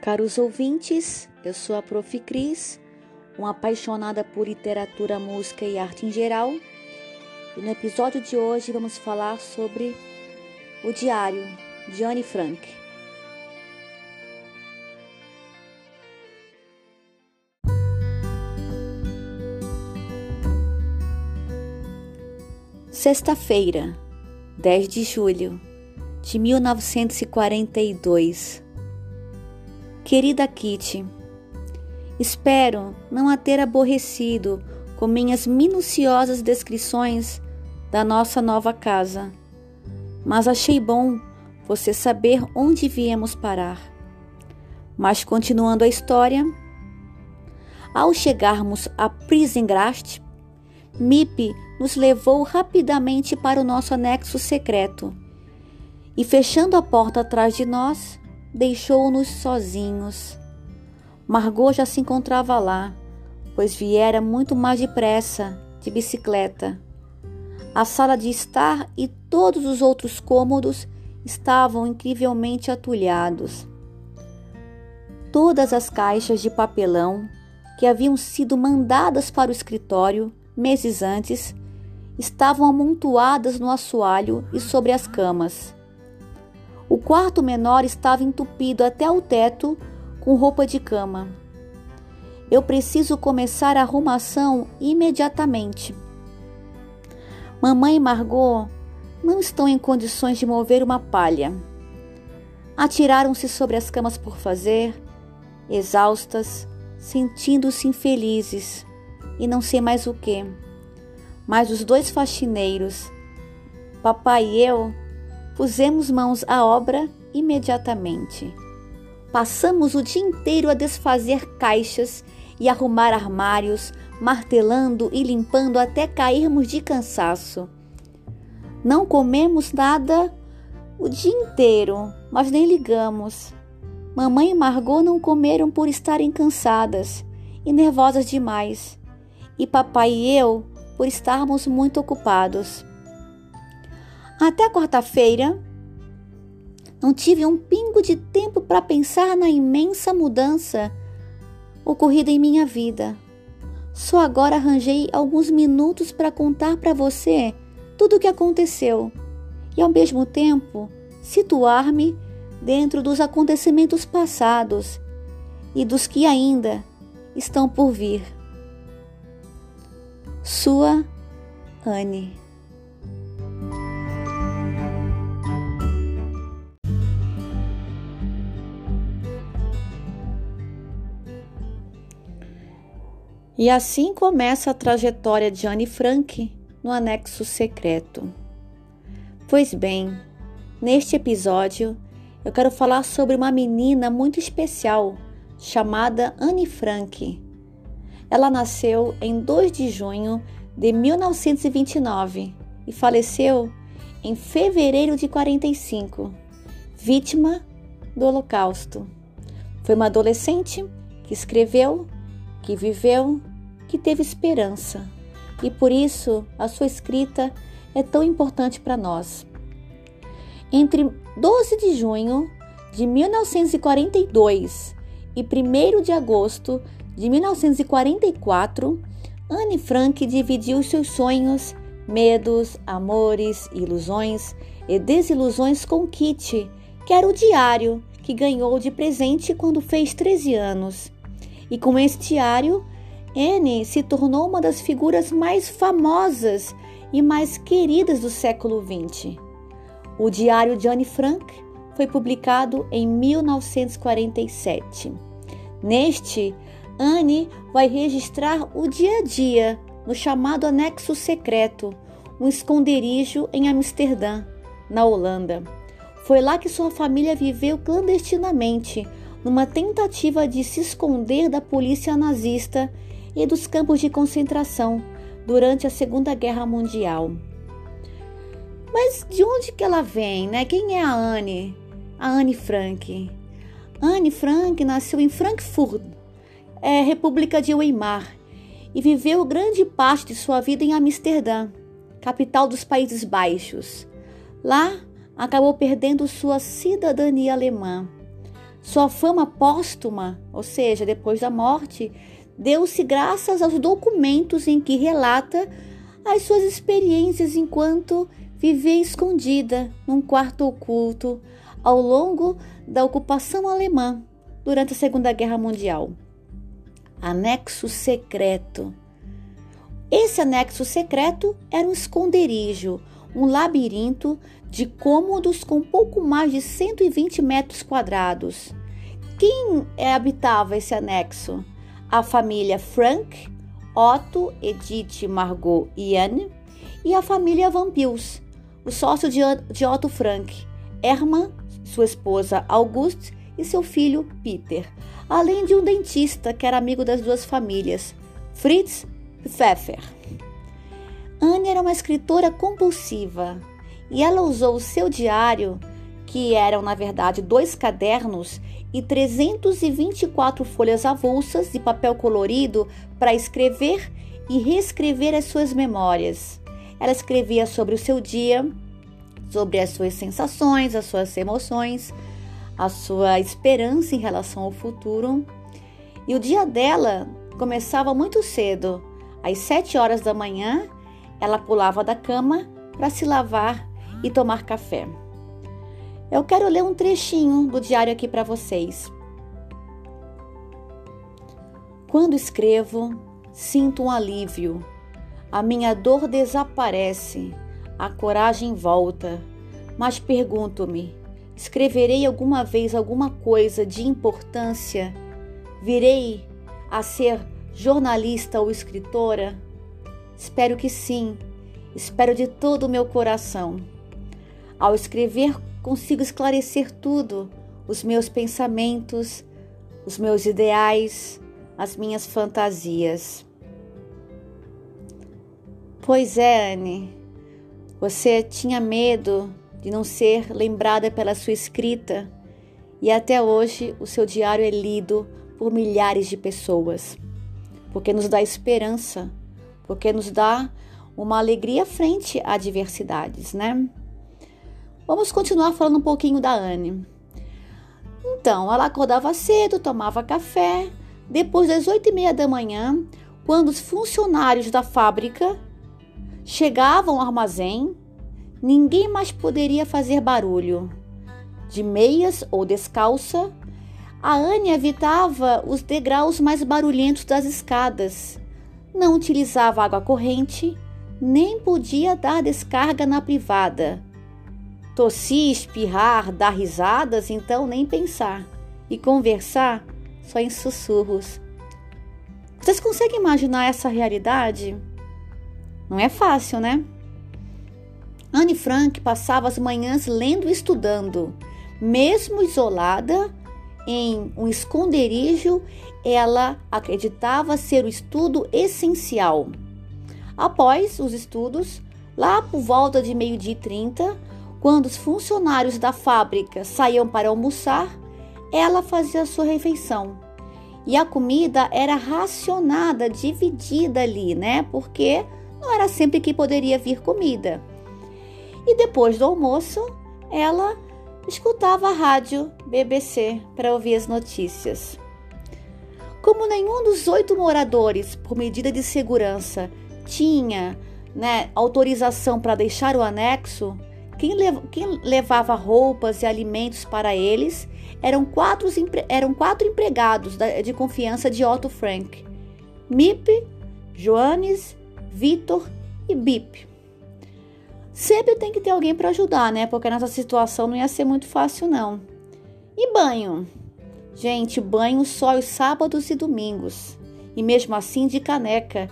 Caros ouvintes, eu sou a Prof. Cris, uma apaixonada por literatura, música e arte em geral. E no episódio de hoje vamos falar sobre o diário de Anne Frank. Sexta-feira, 10 de julho de 1942. Querida Kitty, espero não a ter aborrecido com minhas minuciosas descrições da nossa nova casa, mas achei bom você saber onde viemos parar. Mas continuando a história, ao chegarmos a Prisengrast, Mip nos levou rapidamente para o nosso anexo secreto e, fechando a porta atrás de nós, deixou-nos sozinhos. Margot já se encontrava lá, pois viera muito mais depressa, de bicicleta. A sala de estar e todos os outros cômodos estavam incrivelmente atulhados. Todas as caixas de papelão que haviam sido mandadas para o escritório meses antes estavam amontoadas no assoalho e sobre as camas. O quarto menor estava entupido até o teto com roupa de cama. Eu preciso começar a arrumação imediatamente. Mamãe e Margot não estão em condições de mover uma palha. Atiraram-se sobre as camas por fazer, exaustas, sentindo-se infelizes e não sei mais o que. Mas os dois faxineiros, papai e eu, Pusemos mãos à obra imediatamente. Passamos o dia inteiro a desfazer caixas e arrumar armários, martelando e limpando até cairmos de cansaço. Não comemos nada o dia inteiro, mas nem ligamos. Mamãe e Margot não comeram por estarem cansadas e nervosas demais, e papai e eu por estarmos muito ocupados. Até quarta-feira, não tive um pingo de tempo para pensar na imensa mudança ocorrida em minha vida. Só agora arranjei alguns minutos para contar para você tudo o que aconteceu e, ao mesmo tempo, situar-me dentro dos acontecimentos passados e dos que ainda estão por vir. Sua Anne. E assim começa a trajetória de Anne Frank no anexo secreto. Pois bem, neste episódio eu quero falar sobre uma menina muito especial chamada Anne Frank. Ela nasceu em 2 de junho de 1929 e faleceu em fevereiro de 45, vítima do Holocausto. Foi uma adolescente que escreveu, que viveu que teve esperança e por isso a sua escrita é tão importante para nós. Entre 12 de junho de 1942 e 1 de agosto de 1944, Anne Frank dividiu seus sonhos, medos, amores, ilusões e desilusões com Kitty, que era o diário que ganhou de presente quando fez 13 anos. E com esse diário, Anne se tornou uma das figuras mais famosas e mais queridas do século XX. O Diário de Anne Frank foi publicado em 1947. Neste, Anne vai registrar o dia a dia no chamado Anexo Secreto, um esconderijo em Amsterdã, na Holanda. Foi lá que sua família viveu clandestinamente, numa tentativa de se esconder da polícia nazista e dos campos de concentração durante a Segunda Guerra Mundial. Mas de onde que ela vem, né? Quem é a Anne? A Anne Frank. Anne Frank nasceu em Frankfurt, é, República de Weimar, e viveu grande parte de sua vida em Amsterdã, capital dos Países Baixos. Lá, acabou perdendo sua cidadania alemã. Sua fama póstuma, ou seja, depois da morte, deu-se graças aos documentos em que relata as suas experiências enquanto vivia escondida num quarto oculto ao longo da ocupação alemã durante a Segunda Guerra Mundial. Anexo secreto. Esse anexo secreto era um esconderijo, um labirinto de cômodos com pouco mais de 120 metros quadrados. Quem habitava esse anexo? A família Frank, Otto, Edith, Margot e Anne, e a família Van Pils, o sócio de Otto Frank, Hermann, sua esposa Auguste e seu filho Peter, além de um dentista que era amigo das duas famílias, Fritz Pfeffer. Anne era uma escritora compulsiva e ela usou o seu diário, que eram na verdade dois cadernos e 324 folhas avulsas de papel colorido, para escrever e reescrever as suas memórias. Ela escrevia sobre o seu dia, sobre as suas sensações, as suas emoções, a sua esperança em relação ao futuro. E o dia dela começava muito cedo. Às sete horas da manhã, ela pulava da cama para se lavar e tomar café. Eu quero ler um trechinho do diário aqui para vocês. Quando escrevo, sinto um alívio a minha dor desaparece, a coragem volta. Mas pergunto-me: escreverei alguma vez alguma coisa de importância? Virei a ser jornalista ou escritora? Espero que sim. Espero de todo o meu coração. Ao escrever, consigo esclarecer tudo: os meus pensamentos, os meus ideais, as minhas fantasias. Pois é, Anne. Você tinha medo de não ser lembrada pela sua escrita e até hoje o seu diário é lido por milhares de pessoas, porque nos dá esperança, porque nos dá uma alegria frente a adversidades, né? Vamos continuar falando um pouquinho da Anne. Então, ela acordava cedo, tomava café. Depois das oito e meia da manhã, quando os funcionários da fábrica Chegavam ao armazém, ninguém mais poderia fazer barulho. De meias ou descalça, a Anne evitava os degraus mais barulhentos das escadas. Não utilizava água corrente, nem podia dar descarga na privada. Tossir, espirrar, dar risadas, então nem pensar. E conversar só em sussurros. Vocês conseguem imaginar essa realidade? Não é fácil, né? Anne Frank passava as manhãs lendo e estudando. Mesmo isolada em um esconderijo, ela acreditava ser o estudo essencial. Após os estudos, lá por volta de meio-dia e trinta, quando os funcionários da fábrica saíam para almoçar, ela fazia sua refeição. E a comida era racionada, dividida ali, né? Porque não era sempre que poderia vir comida. E depois do almoço, ela escutava a rádio BBC para ouvir as notícias. Como nenhum dos oito moradores, por medida de segurança, tinha né, autorização para deixar o anexo, quem, lev quem, levava roupas e alimentos para eles eram quatro, eram quatro empregados de confiança de Otto Frank: Mip, Joanes, Vitor e Bip. Sempre tem que ter alguém para ajudar, né? Porque nessa situação não ia ser muito fácil, não. E banho? Gente, banho só os sábados e domingos. E mesmo assim de caneca,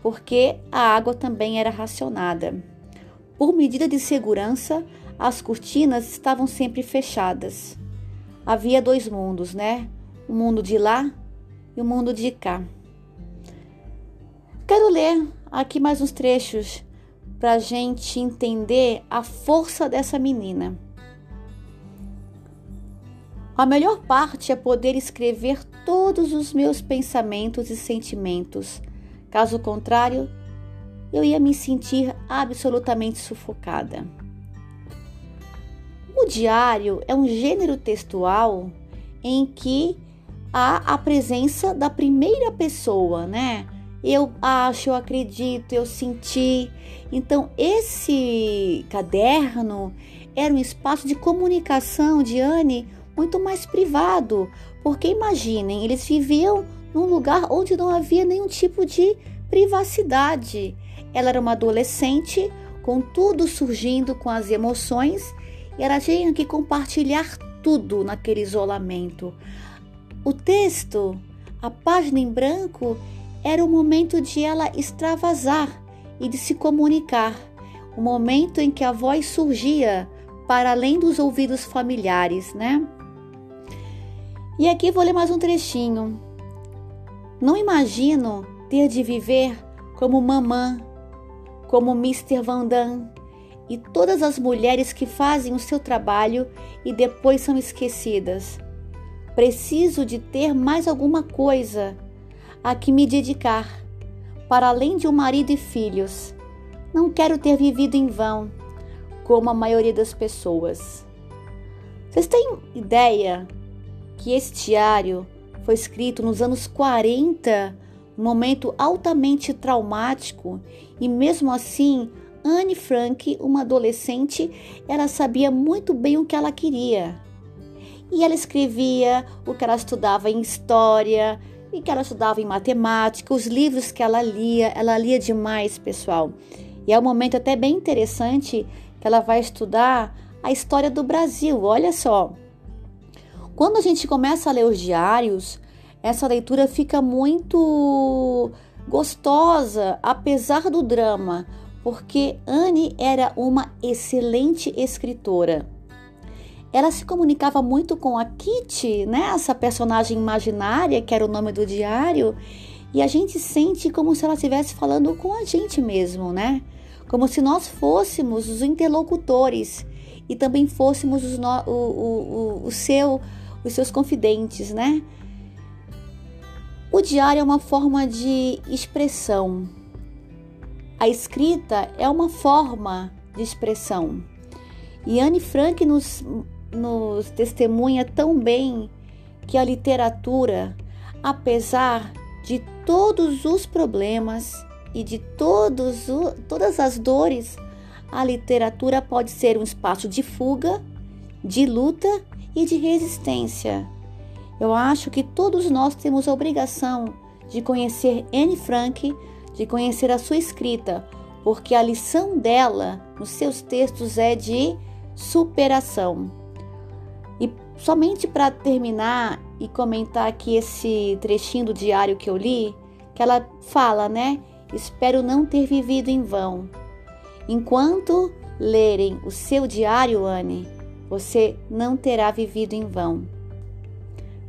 porque a água também era racionada. Por medida de segurança, as cortinas estavam sempre fechadas. Havia dois mundos, né? O mundo de lá e o mundo de cá. Quero ler aqui mais uns trechos para a gente entender a força dessa menina. A melhor parte é poder escrever todos os meus pensamentos e sentimentos. Caso contrário, eu ia me sentir absolutamente sufocada. O diário é um gênero textual em que há a presença da primeira pessoa, né? Eu acho, eu acredito, eu senti. Então, esse caderno era um espaço de comunicação de Anne muito mais privado, porque imaginem, eles viviam num lugar onde não havia nenhum tipo de privacidade. Ela era uma adolescente, com tudo surgindo com as emoções, e ela tinha que compartilhar tudo naquele isolamento. O texto, a página em branco, era o momento de ela extravasar e de se comunicar, o momento em que a voz surgia para além dos ouvidos familiares, né? E aqui vou ler mais um trechinho. Não imagino ter de viver como mamã, como Mr. Van Damme e todas as mulheres que fazem o seu trabalho e depois são esquecidas. Preciso de ter mais alguma coisa a que me dedicar, para além de um marido e filhos. Não quero ter vivido em vão, como a maioria das pessoas. Vocês têm ideia que esse diário foi escrito nos anos 40, um momento altamente traumático, e mesmo assim, Anne Frank, uma adolescente, ela sabia muito bem o que ela queria. E ela escrevia o que ela estudava em história, e que ela estudava em matemática, os livros que ela lia, ela lia demais, pessoal. E é um momento até bem interessante que ela vai estudar a história do Brasil. Olha só, quando a gente começa a ler os diários, essa leitura fica muito gostosa, apesar do drama, porque Anne era uma excelente escritora. Ela se comunicava muito com a Kitty, né? Essa personagem imaginária que era o nome do diário, e a gente sente como se ela estivesse falando com a gente mesmo, né? Como se nós fôssemos os interlocutores e também fôssemos os no, o, o, o, o seu os seus confidentes, né? O diário é uma forma de expressão. A escrita é uma forma de expressão. E Anne Frank nos, nos testemunha tão bem que a literatura, apesar de todos os problemas e de todos, todas as dores, a literatura pode ser um espaço de fuga, de luta e de resistência. Eu acho que todos nós temos a obrigação de conhecer Anne Frank, de conhecer a sua escrita, porque a lição dela nos seus textos é de superação. Somente para terminar e comentar aqui esse trechinho do diário que eu li, que ela fala, né? Espero não ter vivido em vão. Enquanto lerem o seu diário, Anne, você não terá vivido em vão.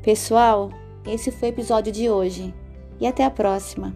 Pessoal, esse foi o episódio de hoje e até a próxima.